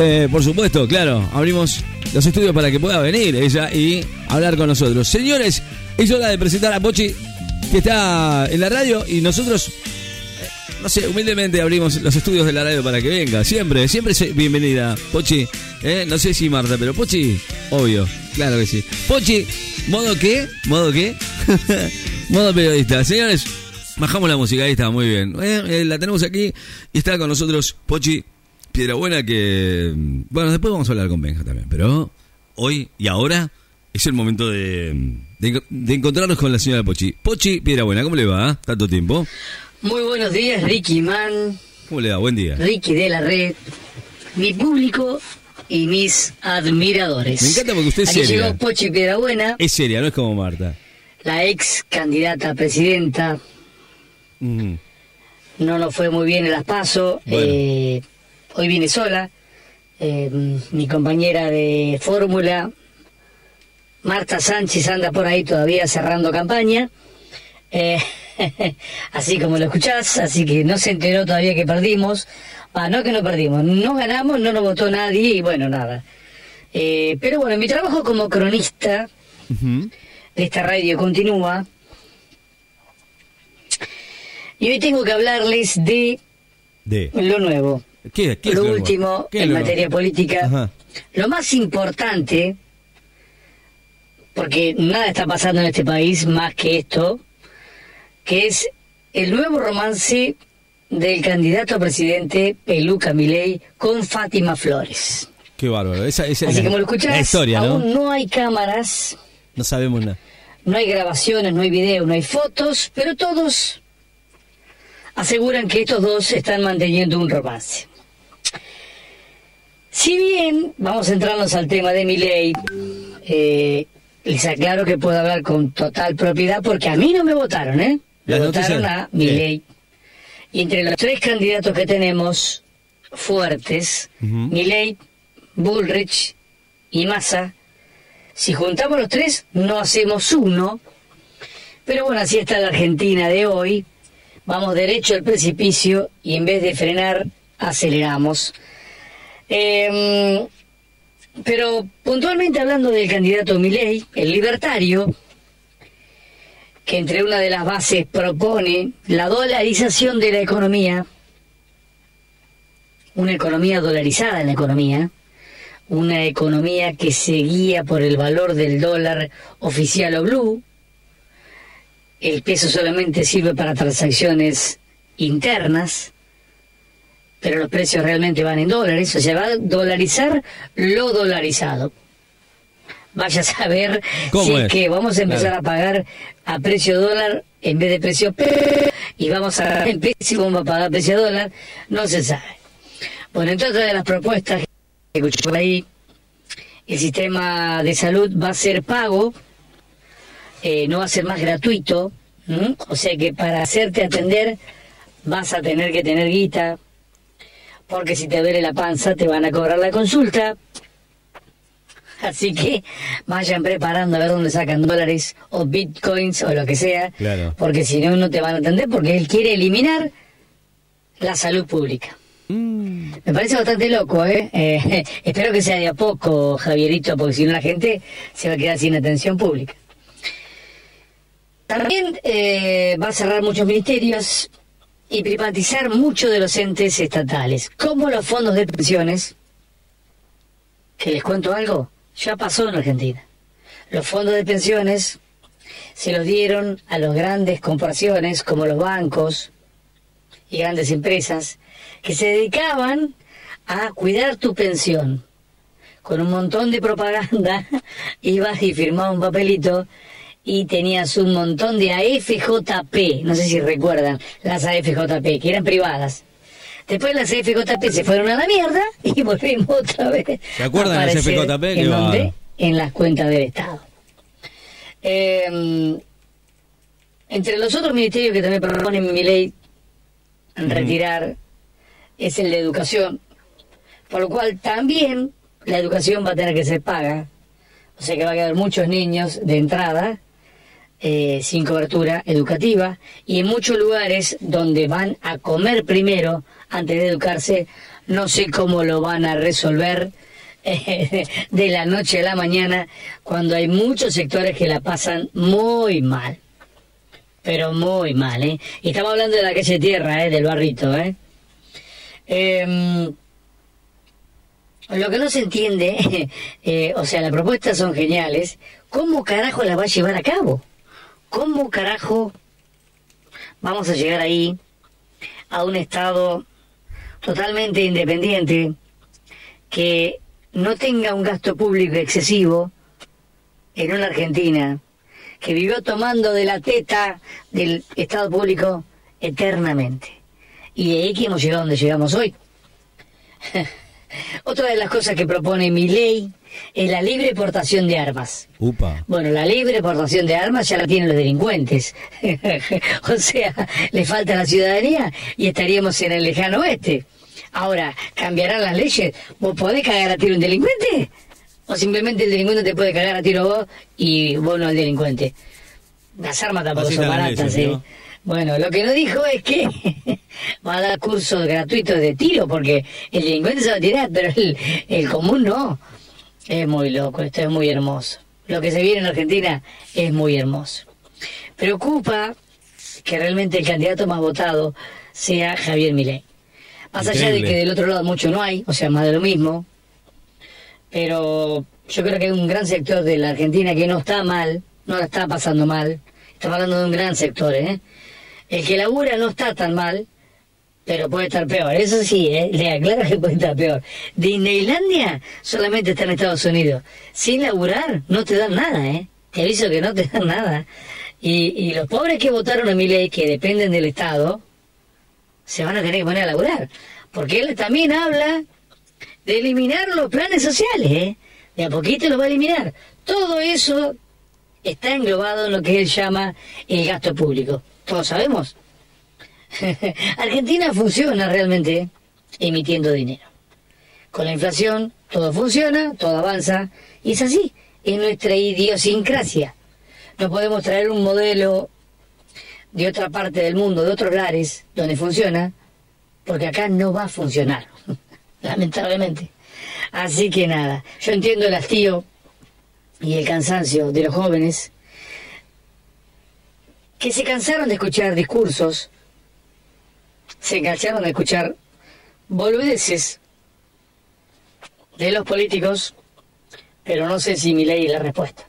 Eh, por supuesto, claro, abrimos los estudios para que pueda venir ella y hablar con nosotros. Señores, es hora de presentar a Pochi, que está en la radio, y nosotros, eh, no sé, humildemente abrimos los estudios de la radio para que venga. Siempre, siempre es bienvenida. Pochi, eh, no sé si Marta, pero Pochi, obvio, claro que sí. Pochi, ¿modo qué? ¿Modo qué? modo periodista. Señores, bajamos la música, ahí está, muy bien. Eh, la tenemos aquí y está con nosotros Pochi Piedrabuena que... Bueno, después vamos a hablar con Benja también, pero hoy y ahora es el momento de, de, de encontrarnos con la señora Pochi. Pochi Piedrabuena, ¿cómo le va? Tanto tiempo. Muy buenos días, Ricky Man, ¿Cómo le va? Buen día. Ricky de la Red, mi público y mis admiradores. Me encanta porque usted es Aquí seria. llegó Pochi Piedrabuena, Es seria, no es como Marta. la ex candidata a presidenta. Mm. No nos fue muy bien en las PASO. Bueno. eh, hoy viene sola. eh, mi compañera de fórmula, Marta Sánchez, anda por ahí todavía cerrando campaña. Eh, así como lo escuchás, así que no se enteró todavía que perdimos. Ah, no que no perdimos, no ganamos, no nos votó nadie y bueno, nada. Eh, pero bueno, mi trabajo como cronista de esta radio continúa. Y hoy tengo que hablarles de De. lo nuevo, ¿Qué, qué es lo último ¿Qué es en lo materia política, Ajá. lo más importante, porque nada está pasando en este país más que esto, que es el nuevo romance del candidato a presidente Peluca Milei con Fátima Flores. Qué bárbaro. Esa, esa es Así la, como lo escuchás, historia, ¿no? aún no hay cámaras, No sabemos nada. no hay grabaciones, no hay videos, no hay fotos, pero todos aseguran que estos dos están manteniendo un romance. Si bien, vamos a entrarnos al tema de mi ley, les aclaro que puedo hablar con total propiedad porque a mí no me votaron, ¿eh? Me votaron a mi ley. Y entre los tres candidatos que tenemos fuertes. Milei, Bullrich y Massa, si juntamos los tres, no hacemos uno. Pero bueno, así está la Argentina de hoy. Vamos derecho al precipicio y en vez de frenar, aceleramos. Em, pero puntualmente hablando del candidato Milei, el libertario, que entre una de las bases propone la dolarización de la economía, una economía dolarizada en la economía, una economía que se guía por el valor del dólar oficial o blue, el peso solamente sirve para transacciones internas, pero los precios realmente van en dólares, o sea, va a dolarizar lo dolarizado. Vaya a saber ¿Cómo si es? que vamos a empezar Claro. a pagar a precio dólar en vez de precio P y vamos a precio vamos a pagar precio dólar, no se sabe. Bueno, entre otras de las propuestas que escuché por ahí, el sistema de salud va a ser pago, eh, no va a ser más gratuito, ¿m? o sea que para hacerte atender vas a tener que tener guita, porque si te duele la panza te van a cobrar la consulta. Así que vayan preparando a ver dónde sacan dólares o bitcoins o lo que sea, Claro. porque si no, no te van a atender, porque él quiere eliminar la salud pública. Mm. Me parece bastante loco, ¿eh? Eh, Espero que sea de a poco, Javierito, porque si no la gente se va a quedar sin atención pública. También eh, va a cerrar muchos ministerios y privatizar muchos de los entes estatales, como los fondos de pensiones, que les cuento algo, ya pasó en Argentina. Los fondos de pensiones se los dieron a las grandes corporaciones como los bancos y grandes empresas que se dedicaban a cuidar tu pensión. Con un montón de propaganda, ibas y firmabas un papelito y tenías un montón de AFJP, no sé si recuerdan, las AFJP, que eran privadas. Después las AFJP se fueron a la mierda y volvimos otra vez. ¿Se acuerdan las AFJP? ¿En dónde? En las cuentas del Estado. Eh, entre los otros ministerios que también proponen mi ley retirar es el de educación, por lo cual también la educación va a tener que ser paga, o sea que va a quedar muchos niños de entrada eh, sin cobertura educativa y en muchos lugares donde van a comer primero antes de educarse no sé cómo lo van a resolver eh, de la noche a la mañana cuando hay muchos sectores que la pasan muy mal. Pero muy mal, ¿eh? Y estamos hablando de la calle Tierra, ¿eh? Del barrito, ¿eh? Em, lo que no se entiende, eh, o sea, las propuestas son geniales, ¿cómo carajo las va a llevar a cabo? ¿Cómo carajo vamos a llegar ahí a un Estado totalmente independiente que no tenga un gasto público excesivo en una Argentina que vivió tomando de la teta del Estado público eternamente. Y de ahí que hemos llegado donde llegamos hoy. Otra de las cosas que propone mi ley es la libre portación de armas. Upa. Bueno, la libre portación de armas ya la tienen los delincuentes. o sea, le falta la ciudadanía y estaríamos en el lejano oeste. Ahora, ¿cambiarán las leyes? ¿Vos podés cagar a tiro un delincuente? ¿O simplemente el delincuente te puede cagar a tiro vos y vos no al delincuente? Las armas tampoco son baratas, leyes, ¿eh? ¿no? Bueno, lo que no dijo es que va a dar cursos gratuitos de tiro, porque el delincuente se va a tirar, pero el, el común no. Es muy loco, esto es muy hermoso. Lo que se viene en Argentina es muy hermoso. Preocupa que realmente el candidato más votado sea Javier Milei. Más allá de que del otro lado mucho no hay, o sea, más de lo mismo, pero yo creo que hay un gran sector de la Argentina que no está mal, no la está pasando mal. Estamos hablando de un gran sector, ¿eh? El que labura no está tan mal, pero puede estar peor. Eso sí, ¿eh? le aclaro que puede estar peor. Disneylandia solamente está en Estados Unidos. Sin laburar no te dan nada, ¿eh? Te aviso que no te dan nada. Y, y los pobres que votaron a mi ley, que dependen del Estado, se van a tener que poner a laburar. Porque él también habla de eliminar los planes sociales, ¿eh? De a poquito los va a eliminar. Todo eso está englobado en lo que él llama el gasto público. Todos sabemos. Argentina funciona realmente emitiendo dinero. Con la inflación todo funciona, todo avanza, y es así, es nuestra idiosincrasia. No podemos traer un modelo de otra parte del mundo, de otros lares, donde funciona, porque acá no va a funcionar, lamentablemente. Así que nada, yo entiendo el hastío y el cansancio de los jóvenes que se cansaron de escuchar discursos, se cansaron de escuchar boludeces de los políticos, pero no sé si mi ley es la respuesta.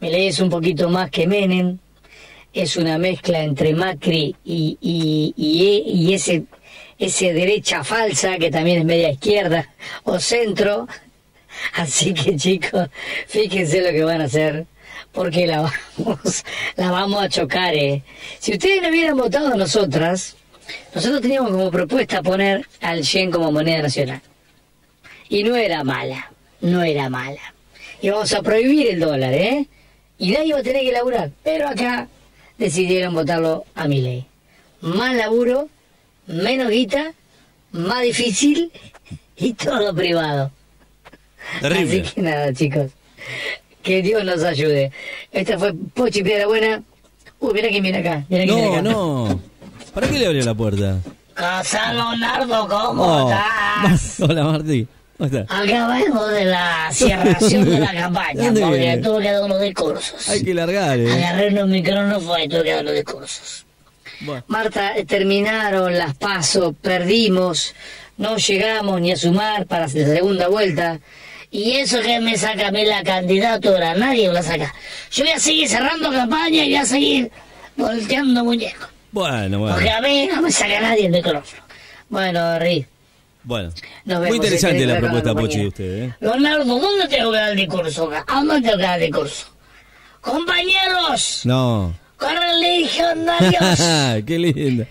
Mi ley es un poquito más que Menem, es una mezcla entre Macri y, y ese, ese derecha falsa que también es media izquierda o centro. Así que chicos, fíjense lo que van a hacer, porque la vamos, la vamos a chocar. Eh. Si ustedes no hubieran votado a nosotras, nosotros teníamos como propuesta poner al yen como moneda nacional. Y no era mala, no era mala. Y vamos a prohibir el dólar, ¿eh? Y nadie va a tener que laburar. Pero acá decidieron votarlo a mi ley. Más laburo, menos guita, más difícil y todo privado. Terrible. Así que nada, chicos. Que Dios nos ayude. Esta fue Pochi Piedra Buena. Uy, mira quién viene acá. Viene No, acá. no. ¿Para qué le abrió la puerta? Casa Leonardo, ¿cómo Oh. estás? Hola, Martí. ¿Cómo estás? Acabamos de la cerración de la campaña, ¿Dónde porque viene? tuve que dar unos discursos. Hay que largar, ¿eh? Agarré unos micrófonos y tuve que dar los discursos. Bueno. Marta, eh, terminaron las pasos, perdimos, no llegamos ni a sumar para la segunda vuelta. Y eso que me saca a mí la candidatura, nadie me la saca. Yo voy a seguir cerrando campaña y voy a seguir volteando muñecos. Bueno, Porque bueno. a mí no me saca nadie el micrófono. Bueno, Ri, Bueno. Muy interesante la propuesta. Pochi, de usted, ¿eh? Leonardo, ¿dónde tengo que dar el discurso? ¿A dónde tengo que dar el discurso? Compañeros, No. corren legionarios. qué lindo.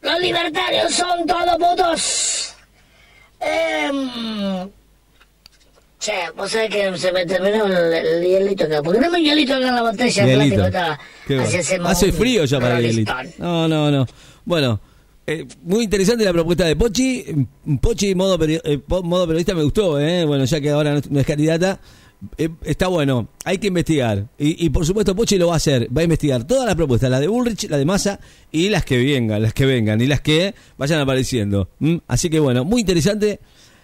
Los libertarios son todos putos. Eh, che, vos sabés que se me terminó el, el hielito acá. ¿Por qué no me hielito acá en la botella de plástico? Así hacemos Hace un frío ya para el hielito. No, no, no. Bueno, eh, muy interesante la propuesta de Pochi. Pochi, modo, peri- eh, modo periodista, me gustó, ¿eh? Bueno, ya que ahora no, no es candidata, eh, está bueno, hay que investigar. Y, por supuesto Pochi lo va a hacer, va a investigar todas las propuestas, la de Bullrich, la de Massa y las que vengan, las que vengan y las que vayan apareciendo. Así que bueno, muy interesante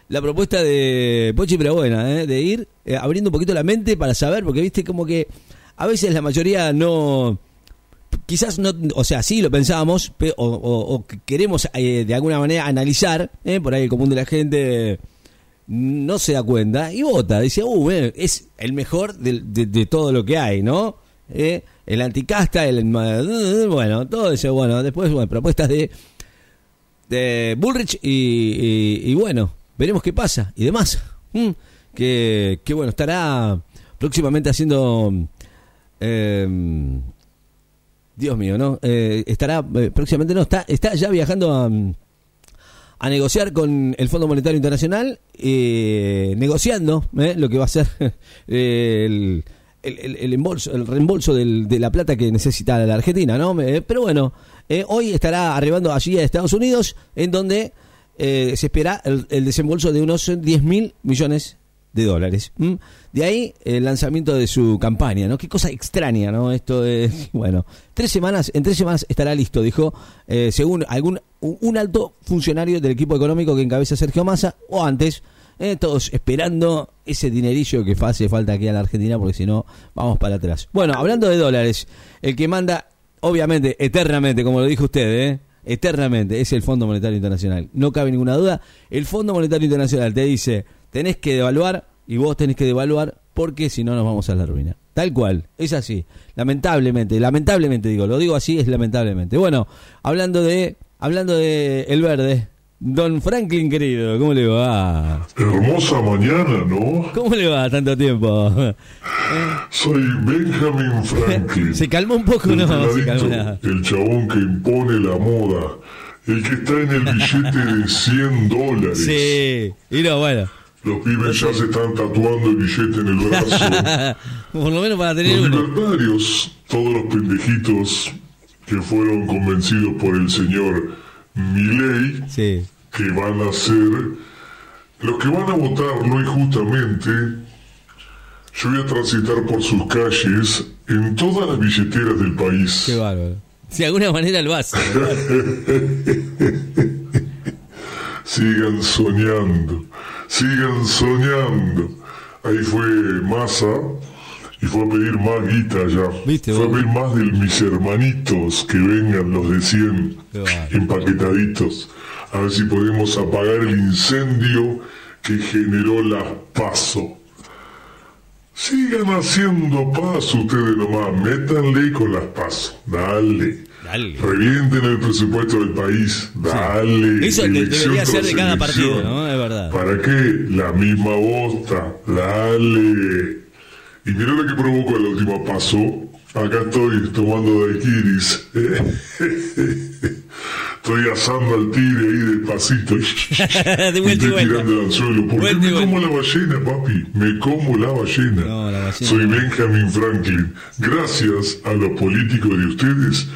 la propuesta de Pochi, pero buena, ¿eh? de ir eh, abriendo un poquito la mente para saber, porque viste como que a veces la mayoría no quizás no, o sea, sí lo pensábamos, o, queremos de alguna manera analizar, por ahí el común de la gente no se da cuenta y vota. Dice, uh, es el mejor de, todo lo que hay, ¿no? Eh, el anticasta, el. Bueno, todo eso, bueno. Después, bueno, propuestas de. de Bullrich y, bueno, veremos qué pasa y demás. Mm, que, que, bueno, estará próximamente haciendo. Em, Dios mío, ¿no? Eh, estará eh, próximamente, no, está, está ya viajando a a negociar con el Fondo Monetario Internacional, eh, negociando eh, lo que va a ser eh, el, el, el, el reembolso de la plata que necesita la Argentina, ¿no? pero bueno, hoy estará arribando allí a Estados Unidos, en donde se espera el, desembolso de unos 10 mil millones de dólares. De ahí el lanzamiento de su campaña, ¿no? Qué cosa extraña, ¿no? Esto es, bueno, tres semanas, en tres semanas estará listo, dijo, eh, según algún un alto funcionario del equipo económico que encabeza Sergio Massa, o antes, eh, todos esperando ese dinerillo que hace falta aquí a la Argentina, porque si no, vamos para atrás. Bueno, hablando de dólares, el que manda, obviamente, eternamente, como lo dijo usted, ¿eh? Eternamente, es el Fondo Monetario Internacional. No cabe ninguna duda. El Fondo Monetario Internacional te dice, tenés que devaluar y vos tenés que devaluar porque si no nos vamos a la ruina. Tal cual, es así. Lamentablemente, lamentablemente digo, lo digo así, es lamentablemente. Bueno, hablando de hablando de el verde, Don Franklin querido, ¿cómo le va? Hermosa mañana, ¿no? ¿Cómo le va tanto tiempo? Soy Benjamin Franklin. Se calmó un poco, ¿no? El chabón que impone la moda. El que está en el billete de 100 dólares. Sí, y no, bueno. Los pibes ya se están tatuando el billete en el brazo. Por lo menos para tener Los libertarios, todos los pendejitos que fueron convencidos por el señor Milley, que van a ser los que van a votarlo y justamente yo voy a transitar por sus calles en todas las billeteras del país. Qué bárbaro. Si de alguna manera lo hace. Sigan soñando sigan soñando. Ahí fue Massa y fue a pedir más guita ya. fue a pedir más de mis hermanitos que vengan los de 100 empaquetaditos. A ver si podemos apagar el incendio que generó la paso. Sigan haciendo paso ustedes nomás, métanle con las pasos, dale. Dale. Revienten el presupuesto del país. Dale. Eso debería ser de cada partido, ¿no? Es verdad. ¿Para qué? La misma bosta. Dale. Y mira lo que provocó el último paso. Acá estoy tomando daiquiris. Estoy asando al tigre ahí despacito. de vuelta estoy tirando al suelo. Porque me como la ballena, papi. Me como la ballena. No, la ballena Soy Benjamin Franklin. Gracias a los políticos de ustedes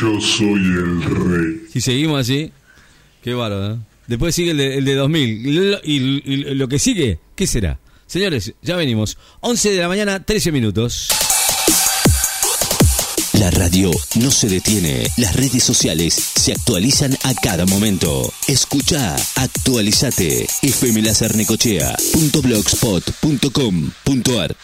yo soy el rey. Si seguimos así, qué bárbaro. ¿eh? Después sigue el de, el de 2000. Y, lo que sigue, ¿qué será? Señores, ya venimos. 11 de la mañana, 13 minutos. La radio no se detiene. Las redes sociales se actualizan a cada momento. Escucha, actualizate. fmlacernecochea.blogspot.com.ar